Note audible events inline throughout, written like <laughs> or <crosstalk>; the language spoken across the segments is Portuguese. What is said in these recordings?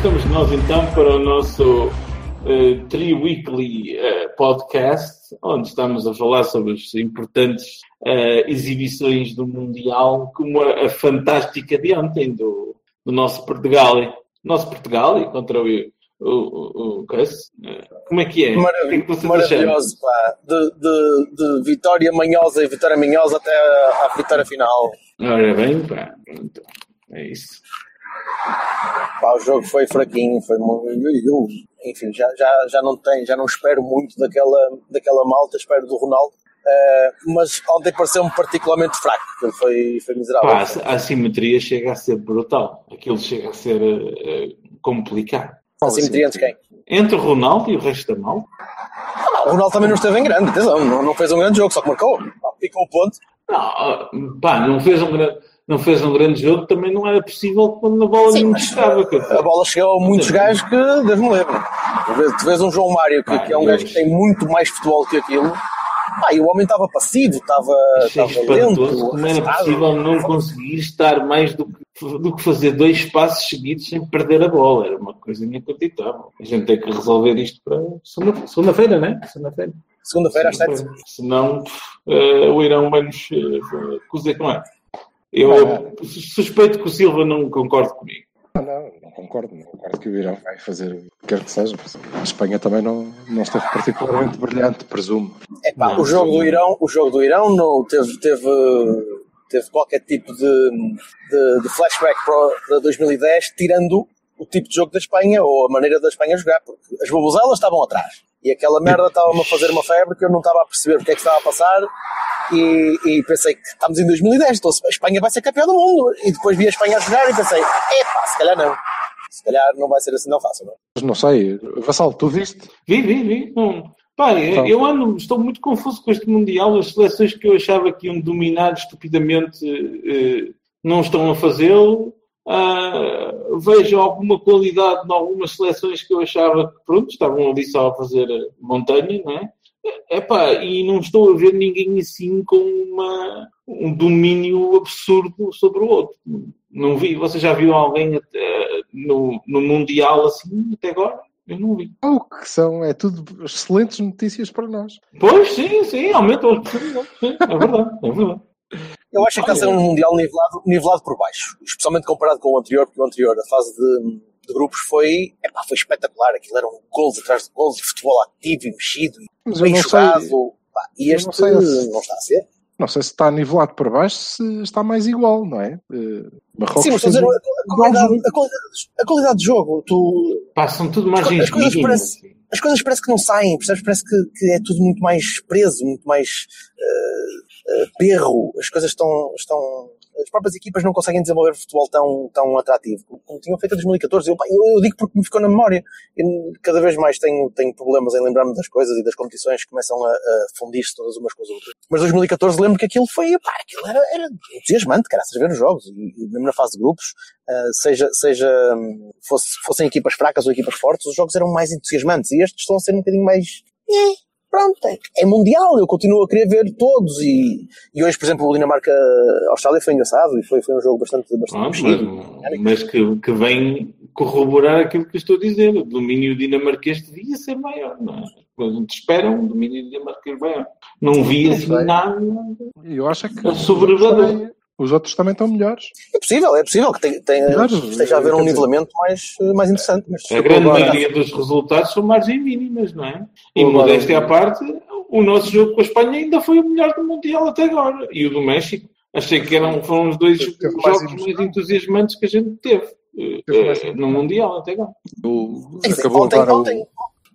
Estamos nós então para o nosso uh, Tri-Weekly uh, Podcast, onde estamos a falar sobre as importantes uh, exibições do Mundial, como a, a, fantástica de ontem do, do nosso Portugal. Nosso Portugal contra o, o, o, o Como é que é? Maravilhoso, que é que maravilhoso pá. De, de, de, vitória manhosa e vitória manhosa até à, à vitória final. Ora bem, pá, pronto. É isso. Pá, o jogo foi fraquinho, foi muito. Enfim, já, já, já não tem, já não espero muito daquela, daquela malta, espero do Ronaldo. Uh, mas ontem pareceu-me particularmente fraco, foi, foi miserável. Pá, a assimetria chega a ser brutal, aquilo chega a ser uh, complicado. A assimetria entre quem? Entre o Ronaldo e o resto da malta. Ah, o Ronaldo também não esteve em grande, atenção, não, não fez um grande jogo, só que marcou, picou o ponto. Não, pá, não fez um grande não fez um grande jogo, também não era possível quando a bola Sim, não chegava. A bola chegou a muitos gajos que Deus me lembra. Tu vês um João Mário, que, ah, que é um Deus. gajo que tem muito mais futebol que aquilo. Ah, e o homem estava passivo, estava, estava lento. Como era possível não conseguir estar mais do que, do que fazer dois passos seguidos sem perder a bola? Era uma coisa inacreditável. A gente tem que resolver isto para segunda-feira, não é? Segunda-feira. Segunda-feira às sete. Senão uh, o Irão vai nos uh, cozer com ela. Eu suspeito que o Silva não concorde comigo. Não, não, não concordo. Não concordo que o Irão vai fazer o que quer que seja. A Espanha também não, não esteve particularmente brilhante, presumo. É pá, o jogo do Irão, o jogo do Irão não teve, teve, teve qualquer tipo de, de, de flashback para 2010, tirando o tipo de jogo da Espanha ou a maneira da Espanha jogar, porque as babuzelas estavam atrás. E aquela merda estava-me a fazer uma febre que eu não estava a perceber o que é que estava a passar e, e pensei que estamos em 2010, então a Espanha vai ser campeã do mundo. E depois vi a Espanha a jogar e pensei, epá, se calhar não. Se calhar não vai ser assim tão fácil, não? Mas não sei, Vassal, tu viste? Vi, vi, vi. Hum. Pá, então. eu ando, estou muito confuso com este Mundial. As seleções que eu achava que iam dominar estupidamente eh, não estão a fazê-lo. Uh, vejo alguma qualidade em algumas seleções que eu achava que pronto, estavam ali só a fazer montanha, não é? Epá, e não estou a ver ninguém assim com uma, um domínio absurdo sobre o outro. Não vi. Você já viu alguém até, no, no Mundial assim até agora? Eu não vi. O que são, é tudo excelentes notícias para nós. Pois, sim, sim, aumenta as possibilidades. É verdade, é verdade. Eu acho que está a ser um Mundial nivelado, nivelado por baixo, especialmente comparado com o anterior, porque o anterior, a fase de, de grupos, foi, epá, foi espetacular. Aquilo eram gols atrás de gols, futebol ativo e mexido, e bem jogado. Sei, e este não, sei não está a ser. Não sei se está nivelado por baixo, se está mais igual, não é? Uh, Marrocos Sim, mas dizer, a, qualidade, a, qualidade, a, qualidade, de jogo, tu. Passam tudo mais as, as coisas parece, as coisas parece que não saem, percebes? Parece que, que é tudo muito mais preso, muito mais. Uh, eh, perro, as coisas estão, estão, as próprias equipas não conseguem desenvolver futebol tão, tão atrativo como tinham feito em 2014. Eu, eu, eu digo porque me ficou na memória. Eu cada vez mais tenho, tenho problemas em lembrar-me das coisas e das competições que começam a, a fundir-se todas umas com as outras. Mas 2014 lembro que aquilo foi, pá, aquilo era, era entusiasmante, cara, a ver os jogos. E, e mesmo na fase de grupos, uh, seja, seja fosse, fossem equipas fracas ou equipas fortes, os jogos eram mais entusiasmantes. E estes estão a ser um bocadinho mais pronto, é, é, mundial, eu continuo a querer ver todos e, e hoje, por exemplo, o Dinamarca-Austrália foi engraçado e foi, foi um jogo bastante, bastante ah, mas, mas, que, que vem corroborar aquilo que estou a dizer, o domínio dinamarquês devia ser maior, não é? A gente espera um domínio dinamarquês maior. Não vi assim nada. Eu acho que sobrevador. Os outros também estão melhores. É possível, é possível que tem, tem, esteja a haver um nivelamento mais, mais interessante. Mas a grande maioria dos resultados são margens mínimas, não é? E modéstia à parte, o nosso jogo com a Espanha ainda foi o melhor do Mundial até agora. E o do México. Achei que eram, foram os dois jogos mais, mais entusiasmantes que a gente teve, uh, no Mundial até agora. O, acabou ontem, ontem,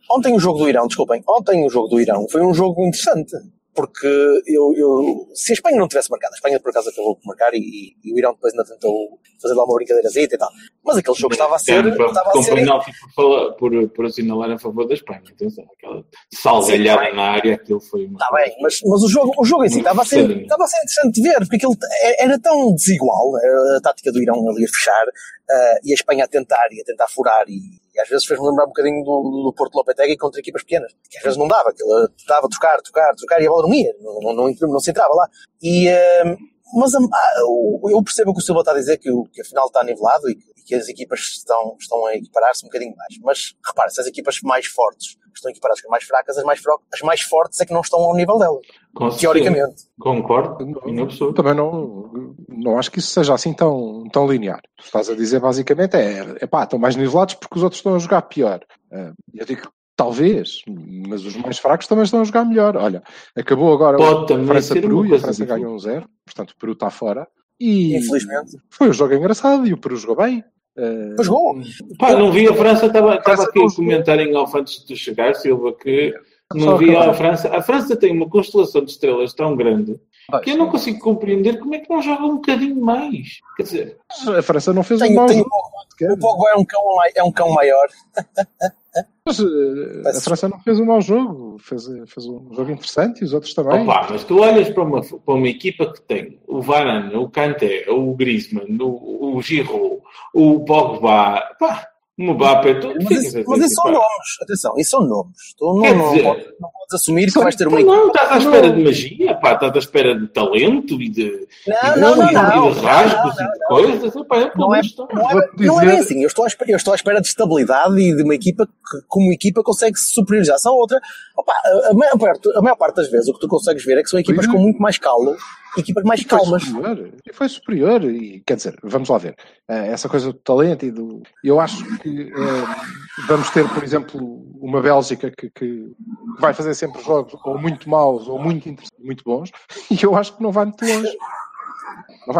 ontem o jogo do Irão, desculpem, ontem o jogo do Irão foi um jogo interessante porque eu, eu, se a Espanha não tivesse marcado, a Espanha por acaso acabou por marcar e, e o Irão depois ainda tentou fazer lá uma brincadeira e tal. Mas aquele jogo estava a ser. Tempo, estava com a ser penalti por, por, por assinalar a favor da Espanha. Atenção, aquela salgalhada na área, aquilo foi uma. Está bem, mas, mas o, jogo, o jogo em si estava a, ser, estava a ser interessante de ver, porque aquilo era tão desigual, a tática do Irão ali a fechar, uh, e a Espanha a tentar e a tentar furar e e às vezes fez-me lembrar um bocadinho do, do Porto Lopetegui contra equipas pequenas, que às vezes não dava, aquilo dava trocar, trocar, trocar e a bola não ia, não, não, não, não se entrava lá. E, uh, mas uh, eu percebo o que o Silva está a dizer, que, que afinal está nivelado e que, e que as equipas estão, estão a equiparar-se um bocadinho mais. Mas repare, se as equipas mais fortes estão equiparadas com as mais fracas, as mais, as mais fortes é que não estão ao nível dela. Com teoricamente. Concordo. Não, também não, não acho que isso seja assim tão, tão linear. O que estás a dizer basicamente é, é pá, estão mais nivelados porque os outros estão a jogar pior. Ah, eu digo Talvez, mas os mais fracos também estão a jogar melhor. Olha, acabou agora Pode a França-Peru e a França ganhou um zero, portanto o Peru está fora. E Infelizmente. foi um jogo engraçado e o Peru jogou bem. Uh, jogou. Pá, não vi a França, estava aqui a comentar em off antes de chegar, Silva, que não vi a França. A França tem uma constelação de estrelas tão grande que eu não consigo compreender como é que não joga um bocadinho mais. Quer dizer, a França não fez tem, um mau jogo. O Pogba é um cão, é um cão maior. <laughs> Mas uh, a França não fez um mau jogo, fez, fez um jogo interessante e os outros também. Opa, mas tu olhas para uma, para uma equipa que tem o Varane, o Kanté, o Griezmann, o, o Giroud, o Pogba, pá, Mbappé, tudo. Mas, isso, mas isso são nomes, atenção, isso são nomes. Tu não, não, dizer, não, não podes assumir que vais ter uma Não, estás à espera de magia, pá, estás à espera de talento e de. Não, e não, não, não, e de rasgos e de coisas. Epá, é não, é, não, é, não é bem assim. Eu estou, à espera, eu estou à espera de estabilidade e de uma equipa que, como equipa, consegue se superiorizar-se à outra. Opa, a, maior parte, a maior parte das vezes o que tu consegues ver é que são equipas com muito mais calo equipas mais e calmas. Foi superior, e foi superior, e quer dizer, vamos lá ver, uh, essa coisa do talento e do. Eu acho que uh, vamos ter, por exemplo, uma Bélgica que, que, vai fazer sempre jogos ou muito maus ou muito, muito bons, <laughs> e eu acho que não vai muito longe.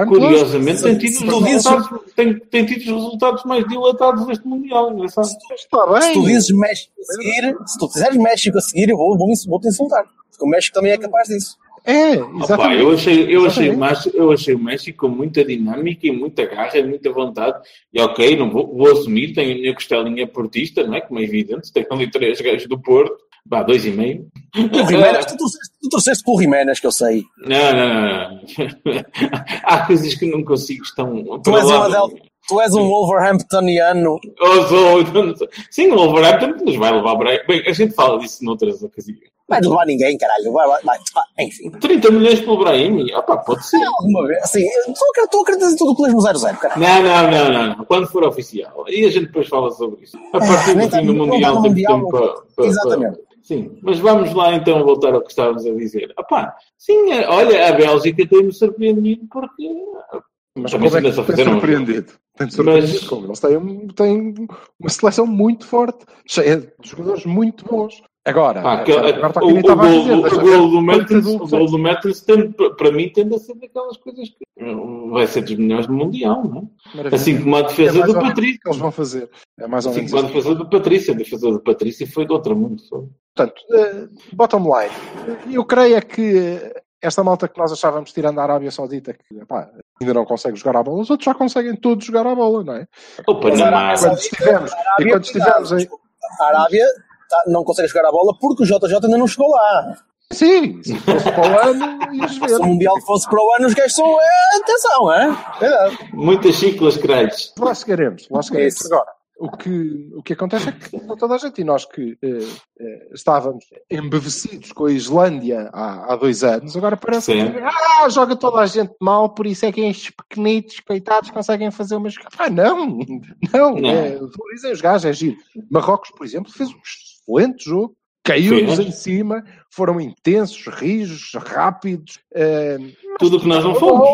Curiosamente, tem tido, resultados, tem, tem tido os resultados mais dilatados deste Mundial. Engraçado. Está bem. Se tu dizes México a seguir, se tu fizeres México a seguir, eu vou, vou, vou te insultar. Porque o México também é capaz disso. É, exatamente. Opa, eu, achei, eu, achei mais, eu achei o México com muita dinâmica e muita garra e muita vontade. E ok, não vou, vou assumir, tenho a minha costelinha portista, não é? Como é evidente, tenho ali três gajos do Porto, vá, dois e meio. O Jiménez, tu, torceste, tu torceste pelo Jiménez, que eu sei. Não, não, não. <laughs> Há coisas que não consigo, estão. Tu és, uma del... tu és um Wolverhamptoniano. Eu sou, sim, o Wolverhampton nos vai levar para Bem, a gente fala disso noutras ocasiões. Vai levar ninguém, caralho. Vai, vai, vai. Ah, enfim. 30 milhões pelo Brahim? Opa, pode ser. Alguma vez. Assim, estou a acreditar em tudo o clubismo 0-0, caralho. Não, não, não, não, não. Quando for oficial. E a gente depois fala sobre isso. A partir do fim do Mundial temos tempo para, para. Exatamente. Para... Sim, mas vamos lá então voltar ao que estávamos a dizer. Opá, sim, olha, a Bélgica tem-me surpreendido porque. Mas como é que tem surpreendido? Tem surpreendido mas... como? Eles têm, têm uma seleção muito forte, cheia de jogadores muito bons. Agora, ah, que, agora o, o, gol, dizer, o, gol do Mertens, o gol do Mertens para mim tende a ser daquelas coisas que vai ser dos melhores do Mundial, não é? Maravilha. Assim como a defesa é do Patrício. Que eles vão fazer. É mais ou assim como a defesa do Patrício. A defesa do Patrício foi de outro mundo. Portanto, uh, bottom line. Eu creio é que esta malta que nós achávamos tirando a Arábia Saudita, que epá, ainda não consegue jogar a bola, os outros já conseguem todos jogar a bola, não é? O Panamá. Quando estivemos, e quando estivemos em... A Arábia tá, não consegue jogar a bola porque o JJ ainda não chegou lá. Sim, se fosse para o ano, ias ver. Se o Mundial fosse para o ano, os gajos são. É, atenção, é? Verdade. Muitas ciclas, credes. Lá chegaremos, lá chegaremos. É Agora, o que, o que acontece é que toda a gente, e nós que eh, eh, estávamos embevecidos com a Islândia há, há dois anos, agora parece Sim. que ah, joga toda a gente mal, por isso é que estes pequenitos, coitados, conseguem fazer umas. Ah, não! <laughs> Não! não. É, valorizem os gajos, é giro. Marrocos, por exemplo, fez um excelente jogo caiu-nos em cima, foram intensos, rijos, rápidos. Uh, Tudo o que nós não fomos.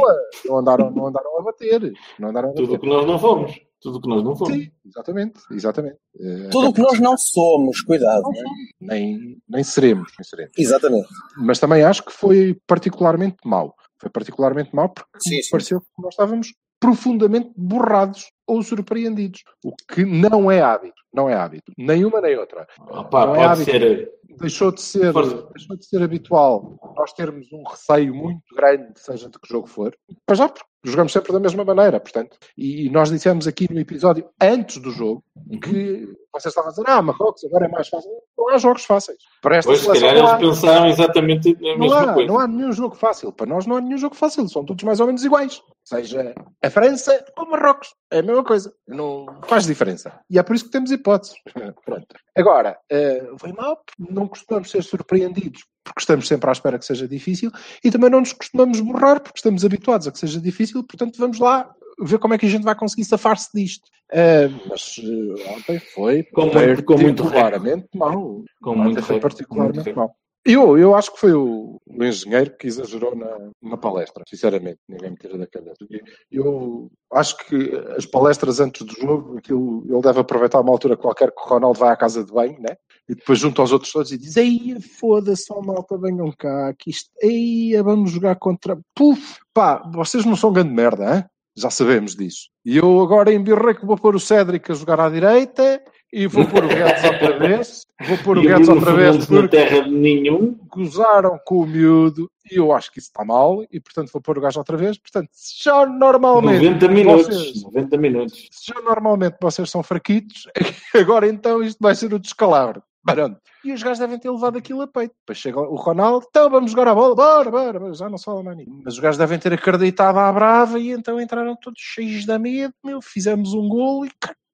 Não andaram, não andaram a bater. Não andaram a bater. Tudo o que nós não fomos. Tudo o que nós não fomos. Sim, exatamente. exatamente. Uh, Tudo o que nós não somos, cuidado. Não, né? nem, nem, seremos, nem seremos. Exatamente. Mas também acho que foi particularmente mau. Foi particularmente mau porque sim, sim. pareceu que nós estávamos profundamente borrados ou surpreendidos, o que não é hábito, não é hábito, nenhuma nem outra. Opa, não é pode é ser deixou de ser, deixou de ser habitual nós termos um receio muito grande, seja de que jogo for. Para já, porque jogamos sempre da mesma maneira, portanto. E nós dissemos aqui no episódio antes do jogo uhum. que vocês estavam a dizer, ah, Marrocos agora é mais fácil. Não há jogos fáceis. Para esta pois, se calhar eles pensaram exatamente a mesma não há, coisa. Não há nenhum jogo fácil. Para nós não há nenhum jogo fácil. São todos mais ou menos iguais. Seja a França ou Marrocos. É a mesma coisa. Não faz diferença. E é por isso que temos hipóteses. <laughs> Pronto. Agora, uh, foi mal. Não costumamos ser surpreendidos porque estamos sempre à espera que seja difícil e também não nos costumamos borrar porque estamos habituados a que seja difícil, portanto vamos lá ver como é que a gente vai conseguir safar-se disto. Uh, mas uh, ontem foi com muito, com muito claramente mal. Com ontem muito foi particularmente mal. Eu, eu acho que foi o, o engenheiro que exagerou na, na palestra, sinceramente, ninguém me tira da cabeça. Eu acho que as palestras antes do jogo, aquilo, ele deve aproveitar uma altura qualquer que o Ronaldo vai à casa de banho, né? E depois junto aos outros todos e diz: Ei, foda-se, ó malta, venham cá, que isto, ei, vamos jogar contra. Puf, pá, vocês não são grande merda, hein? já sabemos disso. E eu agora embirrei que vou pôr o Cédric a jogar à direita e vou pôr o Guedes outra <laughs> vez. Vou pôr o Guedes outra vez porque terra de nenhum. gozaram com o miúdo e eu acho que isso está mal e portanto vou pôr o gajo outra vez. Portanto, se já normalmente 90 minutos, vocês, 90 minutos. Se já normalmente vocês são fraquitos, <laughs> agora então isto vai ser o descalabro. Barão. E os gajos devem ter levado aquilo a peito. Depois chega o Ronaldo, então vamos jogar a bola, bora, bora, bora. já não só mais ninguém. Mas os gajos devem ter acreditado à brava e então entraram todos cheios da medo, meu, fizemos um gol e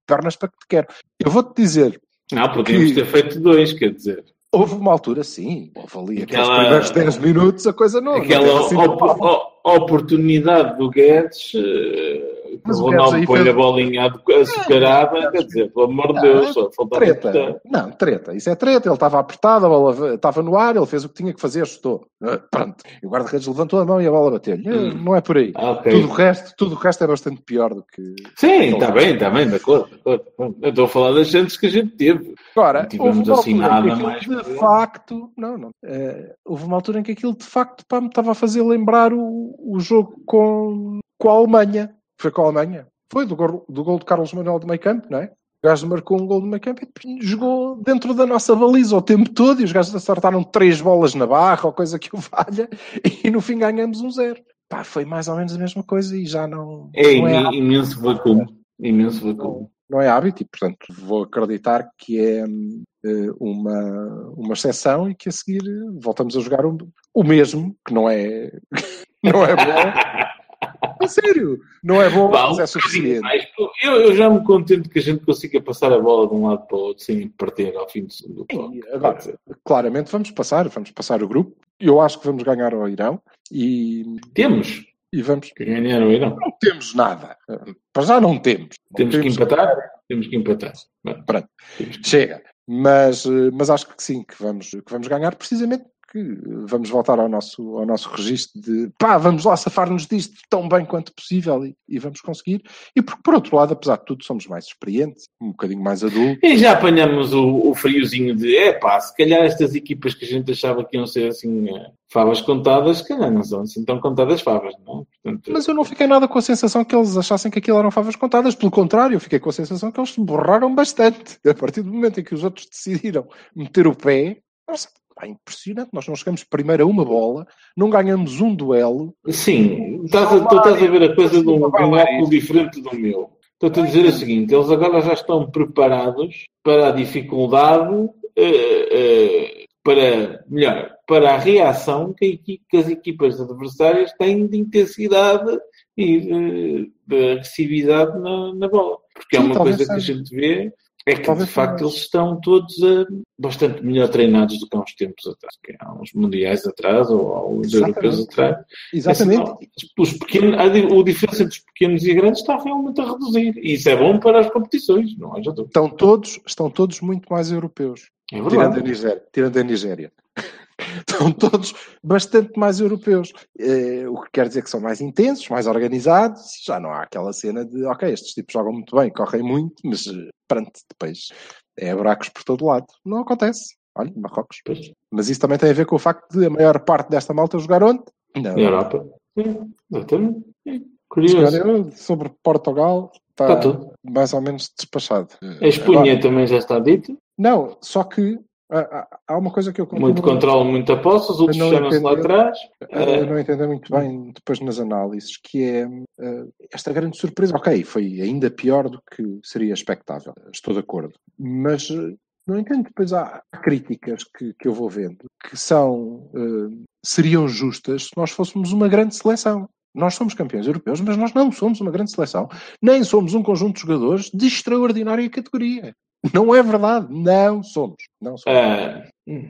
pernas para que te quero. Eu vou-te dizer. Não, podíamos que... ter feito dois, quer dizer. Houve uma altura, sim, houve ali aquela... aqueles primeiros 10 minutos, a coisa não. Aquela não assim, op oportunidade do Guedes. Mas o Ronaldo põe fez... a bolinha açucarada, é, quer dizer, pelo amor de Deus, só faltava treta. Não, treta, isso é treta. Ele estava apertado, a bola estava no ar, ele fez o que tinha que fazer, chutou. Ah, pronto. E o guarda-redes levantou a mão e a bola bateu-lhe. Hum. Não é por aí. Ah, okay. Tudo, o resto, tudo o resto é bastante pior do que. Sim, está bem, está bem, de acordo, de acordo. Eu estou a falar das chances que a gente teve. Agora, não tivemos assim nada mais. De facto, não, não. Uh, houve uma altura em que aquilo de facto pá, me estava a fazer lembrar o, o jogo com, com a Alemanha foi com a Alemanha. Foi do gol, do gol de Carlos Manuel de meio campo, não é? O gajo marcou um gol de meio campo e jogou dentro da nossa baliza o tempo todo e os gajos acertaram três bolas na barra ou coisa que o valha <laughs> e no fim ganhamos um zero. Pá, foi mais ou menos a mesma coisa e já não. É, não é imenso vacuum. Imenso vacuum. Não, é hábito e, portanto, vou acreditar que é uh, uma, uma exceção e que a seguir voltamos a jogar o, o mesmo, que não é, <laughs> não é bom. <laughs> A sério, não é bom, mas é suficiente. Eu, eu, já me contento que a gente consiga passar a bola de um lado para o outro sem perder ao fim do segundo toque. Agora, claramente vamos passar, vamos passar o grupo. Eu acho que vamos ganhar ao Irão e. Temos. E vamos. Ganhar ao Irão. Não temos nada. Para já não temos. Temos, temos que empatar? Temos que empatar. Pronto. Chega. Mas, eh, mas acho que sim, que vamos, que vamos ganhar precisamente que vamos voltar ao nosso, ao nosso registro de pá, vamos lá safar-nos disto tão bem quanto possível e, e, vamos conseguir. E porque, por outro lado, apesar de tudo, somos mais experientes, um bocadinho mais adultos. E já apanhamos o, o friozinho de é pá, se calhar estas equipas que a gente achava que iam ser assim eh, favas contadas, se calhar não são assim tão contadas favas, não? É? Portanto, Mas eu não fiquei nada com a sensação que eles achassem que aquilo eram favas contadas, pelo contrário, eu fiquei com a sensação que eles se borraram bastante. A partir do momento em que os outros decidiram meter o pé, nossa, Pá, impressionante. Nós não chegamos primeiro a uma bola, não ganhamos um duelo. Sim, estás a, tu estás a ver a coisa de um, óculo diferente do meu. Estou-te a dizer o seguinte: eles agora já estão preparados para a dificuldade, uh, uh, para, melhor, para a reação que, que, as equipas adversárias têm de intensidade e de, de agressividade na, na bola. Porque é Sim, é uma coisa que a gente vê é que, de facto, eles estão todos uh, bastante melhor treinados do que há uns tempos atrás, que há uns mundiais atrás ou há uns europeus atrás. Exatamente. os pequenos, a, a diferença entre os pequenos e grandes está realmente a reduzir. E isso é bom para as competições, não haja dúvida. Estão todos, estão todos muito mais europeus. É tirando a Nigéria. Tirando a Nigéria. Estão todos bastante mais europeus. Eh, o que quer dizer que são mais intensos, mais organizados. Já não há aquela cena de, ok, estes tipos jogam muito bem, correm muito, mas eh, pronto, depois é buracos por todo lado. Não acontece. Olha, Marrocos. Pois. Mas isso também tem a ver com o facto de a maior parte desta malta jogar onde? Na Europa. Exatamente. Curioso. Sobre Portugal, está, está mais ou menos despachado. A Espanha Agora, também já está dito? Não, só que há uma coisa que eu Muito controle, muita posse, os outros fecharam-se lá atrás. Eu não entendo muito bem depois nas análises, que é esta grande surpresa. Ok, foi ainda pior do que seria expectável, estou de acordo. Mas não entendo, depois há críticas que, que eu vou vendo que são, uh, seriam justas se nós fôssemos uma grande seleção. Nós somos campeões europeus, mas nós não somos uma grande seleção, nem somos um conjunto de jogadores de extraordinária categoria. Não é verdade, não somos. Não somos. É,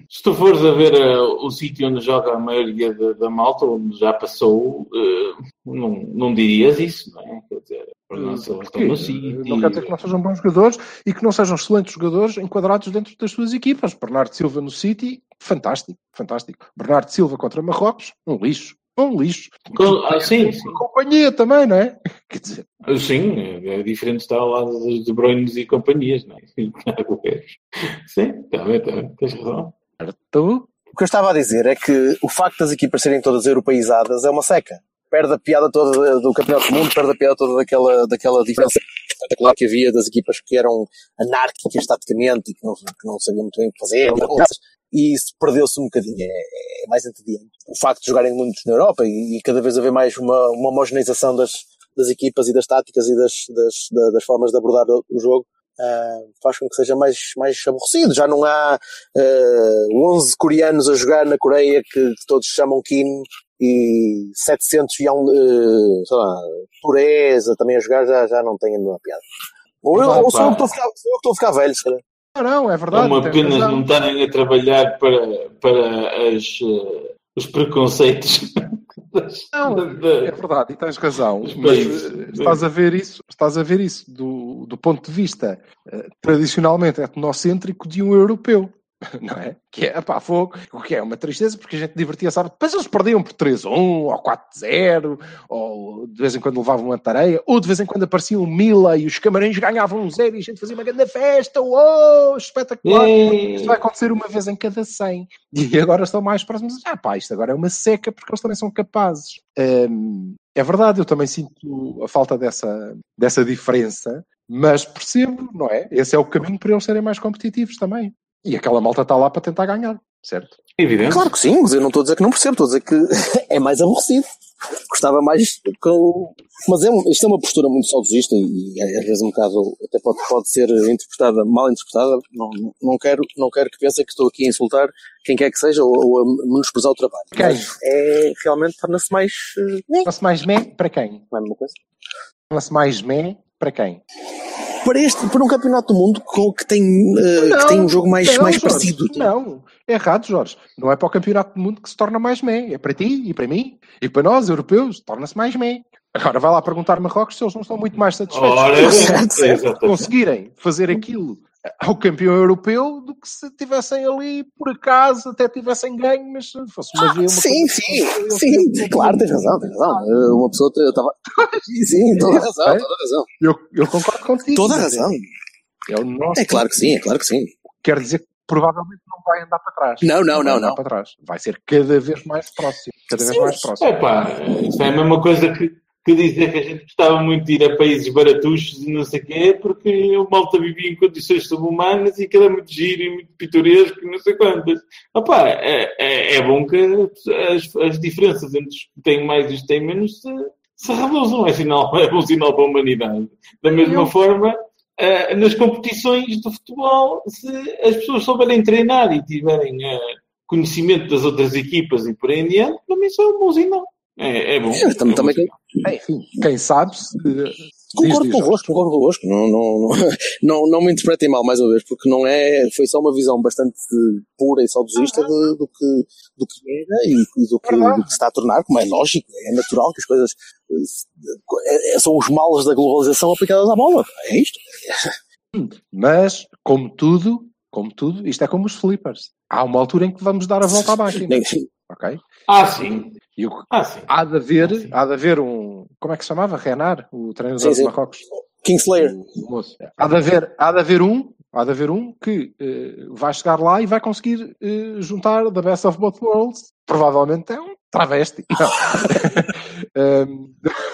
se tu fores a ver uh, o sítio onde joga a maioria da, da malta, onde já passou, uh, não, não dirias isso, não é? Quer dizer, nossa, no sítio. Não quer dizer que não sejam bons jogadores e que não sejam excelentes jogadores enquadrados dentro das suas equipas. Bernardo Silva no City, fantástico, fantástico. Bernardo Silva contra Marrocos, um lixo um lixo. Com, ah, sim, sim. Companhia também, não é? <laughs> Quer dizer. Ah, sim, é, é diferente estar ao lado dos De Bruyne e companhias, não é? <laughs> Sim, está bem, está bem, tens razão. Tu? O que eu estava a dizer é que o facto das equipas serem todas europeizadas é uma seca. Perde a piada toda do Campeonato do Mundo, perde a piada toda daquela, daquela diferença espetacular que havia das equipas que eram anárquicas taticamente e que não, que não sabiam muito bem o que fazer e isso perdeu-se um bocadinho, é, é, mais entediante. O facto de jogarem muitos na Europa e, e, cada vez haver mais uma, uma homogeneização das, das equipas e das táticas e das, das, das formas de abordar o jogo uh, faz com que seja mais, mais aborrecido. Já não há uh, 11 coreanos a jogar na Coreia que, que todos chamam Kim e 700 e um, uh, sei lá, Pureza também a jogar já, já não tem a mesma piada. Ou, eu, ou sou eu que estou a ficar velho, se calhar. Não, não, é verdade. É uma pena não estarem a trabalhar para, para as, uh, os preconceitos. <laughs> Não, é verdade, e tens razão. Mas eh, estás a ver isso, estás a ver isso do, do ponto de vista uh, tradicionalmente etnocêntrico de um europeu. <laughs> não é? Que é, pá, fogo, o que é uma tristeza, porque a gente divertia, sabe? Depois eles perdiam por 3-1, ou 4-0, ou de vez em quando levavam uma tareia, ou de vez em quando apareciam um Mila e os camarões ganhavam um zero e a gente fazia uma grande festa, uou, espetacular. Isto vai acontecer uma vez em cada 100. E agora estão mais próximos. Ah, pá, isto agora é uma seca, porque eles também são capazes. Hum, é verdade, eu também sinto a falta dessa, dessa diferença, mas percebo, não é? Esse é o caminho para eles serem mais competitivos também. E aquela malta está lá para tentar ganhar, certo? Evidente. Claro que sim, mas eu não estou a dizer que não percebo, estou a dizer que <laughs> é mais aborrecido. Gostava mais que eu... Mas é, isto é uma postura muito saudosista e às vezes um bocado até pode, pode ser interpretada, mal interpretada. Não, não, quero, não quero que pensem que estou aqui a insultar quem quer que seja ou, ou a menosprezar o trabalho. Quem? Mas é realmente torna-se mais. Uh, torna-se mais mé para quem? Não é a mesma coisa? Torna-se mais mé para quem? Para, este, para um campeonato do mundo que tem, uh, não, que tem um jogo mais, não, mais parecido. Não, é errado, Jorge. Não é para o campeonato do mundo que se torna mais mé. É para ti e para mim e para nós, europeus, torna-se mais mé. Agora vai lá perguntar Marrocos se eles não estão muito mais satisfeitos Ora, <laughs> é, conseguirem fazer aquilo ao campeão europeu do que se tivessem ali, por acaso, até tivessem ganho, mas fosse uma, ah, uma Sim, sim, sim, claro, tens razão, tens razão. Uma pessoa estava. <laughs> sim, toda a razão, toda a razão. Eu, eu concordo contigo. Toda a razão. É, o nosso... é claro que sim, é claro que sim. Quer dizer que provavelmente não vai andar para trás. Não, não, não, não. Para trás. Vai ser cada vez mais próximo. Cada vez mais próximo. É pá, isso é a mesma coisa que que dizer que a gente gostava muito de ir a países baratuchos e não sei o quê, porque o malta vivia em condições subhumanas e aquilo é muito giro e muito pitoresco e não sei quantas. Opa, é, é, é bom que as, as diferenças entre os que têm mais e os que têm menos se, se reduzam. É, sinal, <laughs> é bom sinal para a humanidade. Da mesma Eu... forma, uh, nas competições do futebol, se as pessoas souberem treinar e tiverem uh, conhecimento das outras equipas e por aí em diante, é um bom sinal. É, é bom. É, também, também, enfim, quem sabe se. Concordo convosco, concordo convosco. Não, não, <laughs> não, não me interpretem mal mais uma vez, porque não é, foi só uma visão bastante pura e saudosista de, do, que, do que era e, e do, que, do que se está a tornar, como é lógico, é natural que as coisas é, é, são os males da globalização aplicadas à bola. É isto. Mas, como tudo, como tudo, isto é como os flippers. Há uma altura em que vamos dar a volta à máquina. Ok? Ah, sim. E o, ah, sim. Há, de haver, ah, há de haver um. Como é que se chamava? Renar, o treinador sim, de Marrocos. Kingslayer. O, moço. Há de haver, há de haver um. Há de haver um que uh, vai chegar lá e vai conseguir uh, juntar The Best of Both Worlds. Provavelmente é um travesti. <laughs> um, <laughs>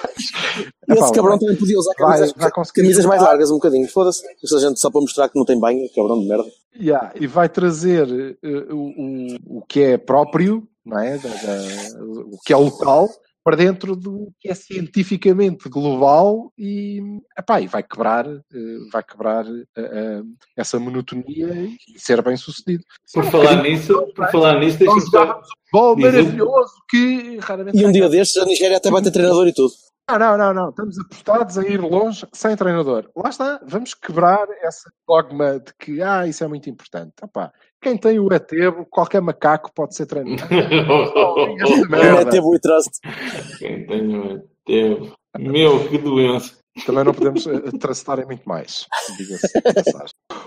<laughs> Esse cabrão também podia usar camisas, vai, vai camisas mais largas um bocadinho. Foda-se. Esta gente só para mostrar que não tem banho, cabrão de merda. Yeah, e vai trazer uh, o, o, o que é próprio, não é? Da, da, o que é local, para dentro do que é cientificamente global e, epá, e vai quebrar, eh, vai quebrar uh, uh, essa monotonia e ser bem sucedido. Por falar nisso, por falar nisso, deixa-me só... Bom, maravilhoso que raramente... E um dia destes a Nigéria até vai ter treinador e tudo. Não, não, não, não. Estamos apostados a ir longe sem treinador. Lá está, vamos quebrar essa dogma de que ah, isso é muito importante. Opa, quem tem o Etebo, qualquer macaco pode ser treinador. o Etebo e trust. Quem tem o Etebo. Meu, que doença. Também não podemos uh, em muito mais.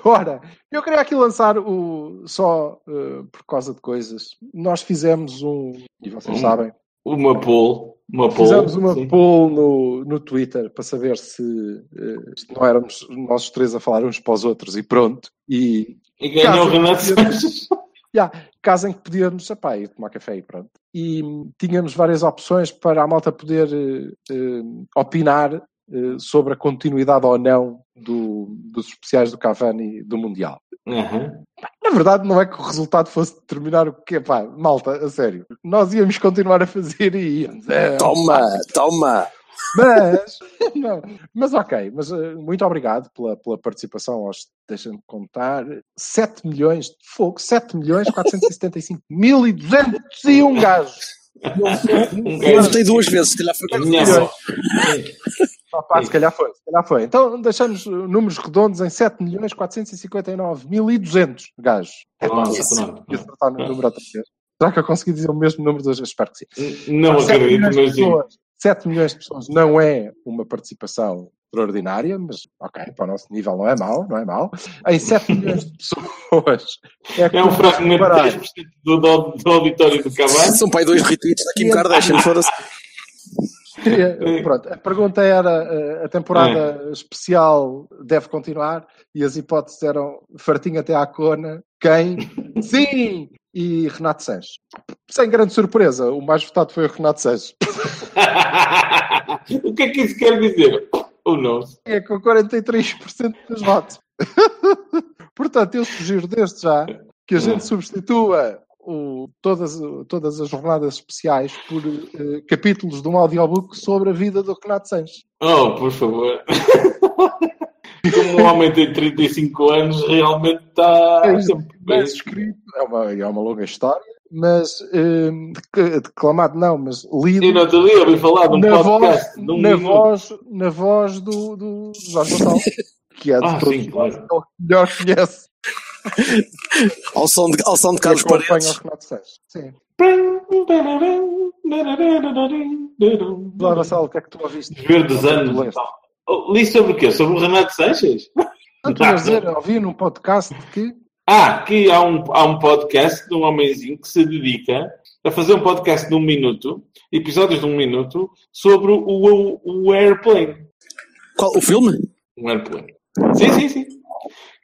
Ora, eu queria aqui lançar o. Só uh, por causa de coisas. Nós fizemos um. E vocês um, sabem. Uma poll uma Fizemos uma sim. poll no, no Twitter para saber se uh, não éramos nós três a falar uns para os outros e pronto. E, e ganhou o Renato <laughs> yeah, caso em que podíamos epá, ir tomar café e pronto. E tínhamos várias opções para a malta poder uh, opinar sobre a continuidade ou não do, dos especiais do Cavani do Mundial. Uhum. Na verdade, não é que o resultado fosse determinar o que é, pá, malta, a sério. Nós íamos continuar a fazer e íamos. É, toma, toma! Mas, <laughs> não, mas ok, mas uh, muito obrigado pela, pela participação. Deixa-me contar: 7 milhões de fogo, 7 milhões 475 <laughs> mil e 201 gajos. <laughs> Eu votei duas vezes, se calhar foi 4 milhões. Opa, se calhar foi, se calhar foi. Então deixamos números redondos em 7 milhões 459 mil e 200 gajos. É pá, acertar no número outra vez. Será que eu consegui dizer o mesmo número duas vezes? Espero que sim. Não acredito, mas pessoas, 7 milhões de pessoas não é uma participação extraordinária, mas ok, para o nosso nível não é mau, não é mau. Em 7 milhões de pessoas é, é um fragmento de 10% do, do, do auditório do Cavalo. São pai dois retweets da Kim Kardashian, foda-se. <laughs> Pronto, a pergunta era: eh, a temporada é. especial deve continuar? E as hipóteses eram Fartinho até à Cona, quem? <laughs> Sim! E Renato Sanches. Sem grande surpresa, o mais votado foi o Renato Sanches. <laughs> o que é que isso quer dizer? Ou não? É com 43% dos votos. Portanto, eu sugiro desde já que a gente substitua o, todas, todas as jornadas especiais por uh, capítulos de um audiobook sobre a vida do Renato Sanches. Oh, por favor. <laughs> Como um homem tem 35 anos, realmente está é, bem escrito. É uma, é uma longa história, mas uh, declamado não, mas lido. Não te li, ouvi falar de um na podcast. Voz, na, voz, na voz do, do Jorge Gonçalves, que é de ah, todos sim, claro. Que melhor conhece ao, som de, ao som de Carlos Paredes. Sim. Lá, Sal, o que é que tu ouviste? Verdes anos. Oh, li sobre o quê? Sobre o Renato Sanches? Não, tu dizer, ouvi num podcast que... Ah, que há um, há um podcast de um homenzinho que se dedica a fazer um podcast de um minuto, episódios de um minuto, sobre o, o, o Airplane. Qual? O filme? Um Airplane. Sim, sim, sim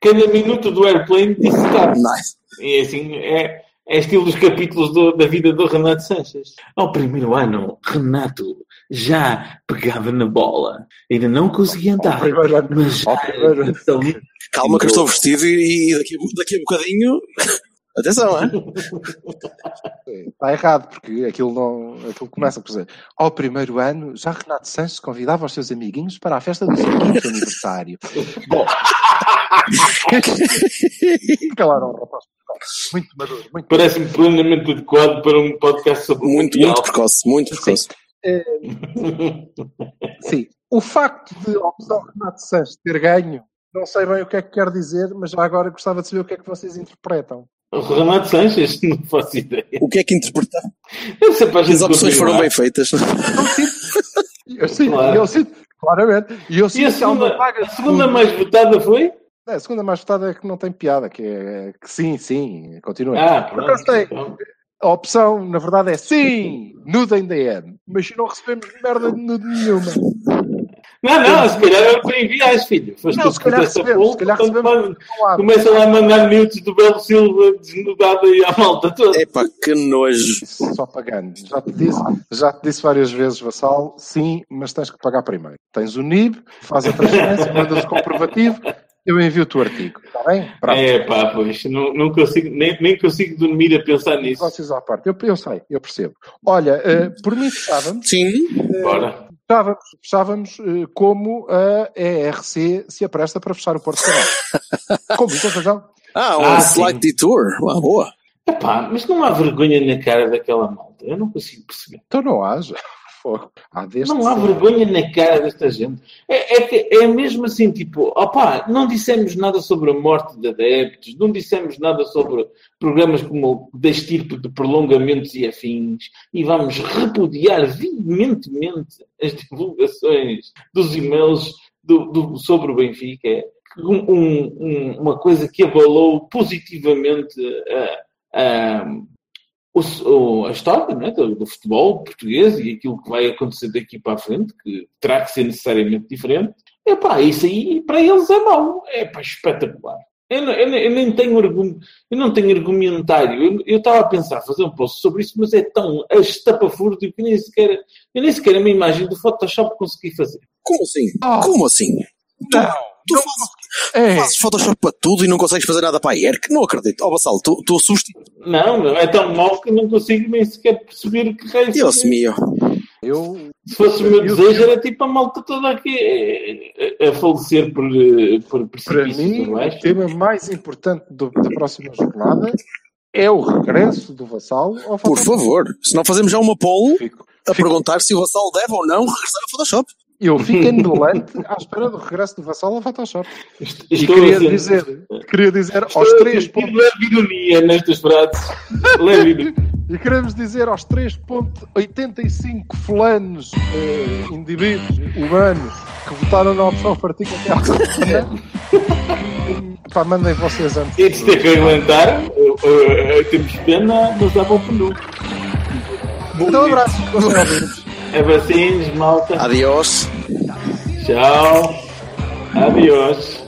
cada minuto do airplane dissecado. Nice. E assim, é, é estilo dos capítulos do, da vida do Renato Sanches. Ao primeiro ano, Renato já pegava na bola. Ainda não conseguia andar. Mas já então, Calma que eu estou vestido e daqui, daqui a bocadinho <laughs> Atenção, é? Está errado, porque aquilo, não, aquilo começa por dizer ao primeiro ano, já Renato Sanches convidava os seus amiguinhos para a festa do seu quinto aniversário. Bom. <laughs> <laughs> Calaram rapaz. Muito maduro. Muito Parece-me plenamente adequado para um podcast sobre Muito, muito precoce, muito precoce. Sim. É... Sim. O facto de opção Renato Sanches ter ganho não sei bem o que é que quer dizer, mas já agora gostava de saber o que é que vocês interpretam. O Renato Sanches, não faço ideia. O que é que interpretar? Eu sei para As opções foram bem feitas. Eu sinto, claro. eu sinto, claramente. E, eu sinto e a segunda, a segunda mais votada foi? É, a segunda mais votada é que não tem piada, que é que sim, sim, continua. Ah, pronto, tem. A opção, na verdade, é sim, nude ainda é. Mas não recebemos merda de nude nenhuma. Não, não, se calhar é o que envias, filho. Foste não, se calhar recebemos, se calhar recebemos. Começa lá a mandar minutos do Belo Silva desnudado aí à malta toda. Epá, que nojo. Só pagando. Já te, disse, já te disse várias vezes, Vassal, sim, mas tens que pagar primeiro. Tens o NIB, faz a transferência, mandas o comprovativo, eu envio-te o artigo, está bem? Pronto. É pá, pois, não, não consigo, nem, nem consigo dormir a pensar nisso. Negócios à parte, eu, eu sei, eu percebo. Olha, uh, por mim fechávamos. Sim. Uh, Bora. Fechávamos, fechávamos uh, como a ERC se apresta para fechar o Porto Canal. <laughs> com muita razão. Ah, um ah, slight sim. detour. Uma boa. Epá, mas não há vergonha na cara daquela malta. Eu não consigo perceber. Então não haja. Há não há vergonha na cara desta gente. É, é, é mesmo assim, tipo, opá, não dissemos nada sobre a morte de adeptos, não dissemos nada sobre programas como deste tipo de prolongamentos e afins, e vamos repudiar veementemente as divulgações dos e-mails do, do, sobre o Benfica. É um, um, uma coisa que abalou positivamente a, a o, a história né, do, do, futebol português e aquilo que vai acontecer daqui para a frente, que terá que ser necessariamente diferente, é pá, isso aí para eles é mau, é pá, espetacular. Eu, eu, eu, nem tenho eu não tenho argumentário. Eu, estava a pensar fazer um post sobre isso, mas é tão estapafúrdio que nem sequer, eu nem sequer a minha imagem do Photoshop consegui fazer. Como assim? Oh. Como assim? Não. Tu, tu fazes, é. Fazes Photoshop para tudo e não consegues fazer nada para a ERC? Não acredito. Ó, oh, Bassal, tu, tu assustas. Não, é tão mau que não consigo nem sequer perceber que raio Deus meu. Eu, Se fosse o meu eu, desejo, era tipo a malta toda aqui a, a falecer por, por precipícios. Para mim, o tema mais importante do, da próxima jornada é o regresso do Vassal ao Por favor, se não fazemos já uma poll Fico. a Fico. perguntar se o Vassal deve ou não <laughs> regressar ao Photoshop. Eu fico <laughs> indolente à espera do regresso do Vassal ao Photoshop. Estou e queria assim. dizer, queria dizer Estou aos três pontos... Leve ironia nestas frases. Leve E queremos dizer aos 3.85 fulanos, eh, indivíduos, humanos, que votaram na opção partido até à semana, pá, mandem vocês antes. E de ter que aguentar, uh, uh, temos pena, mas dá para o penu. Então, um abraço. Everything's melting. Adiós. Chao. Adiós.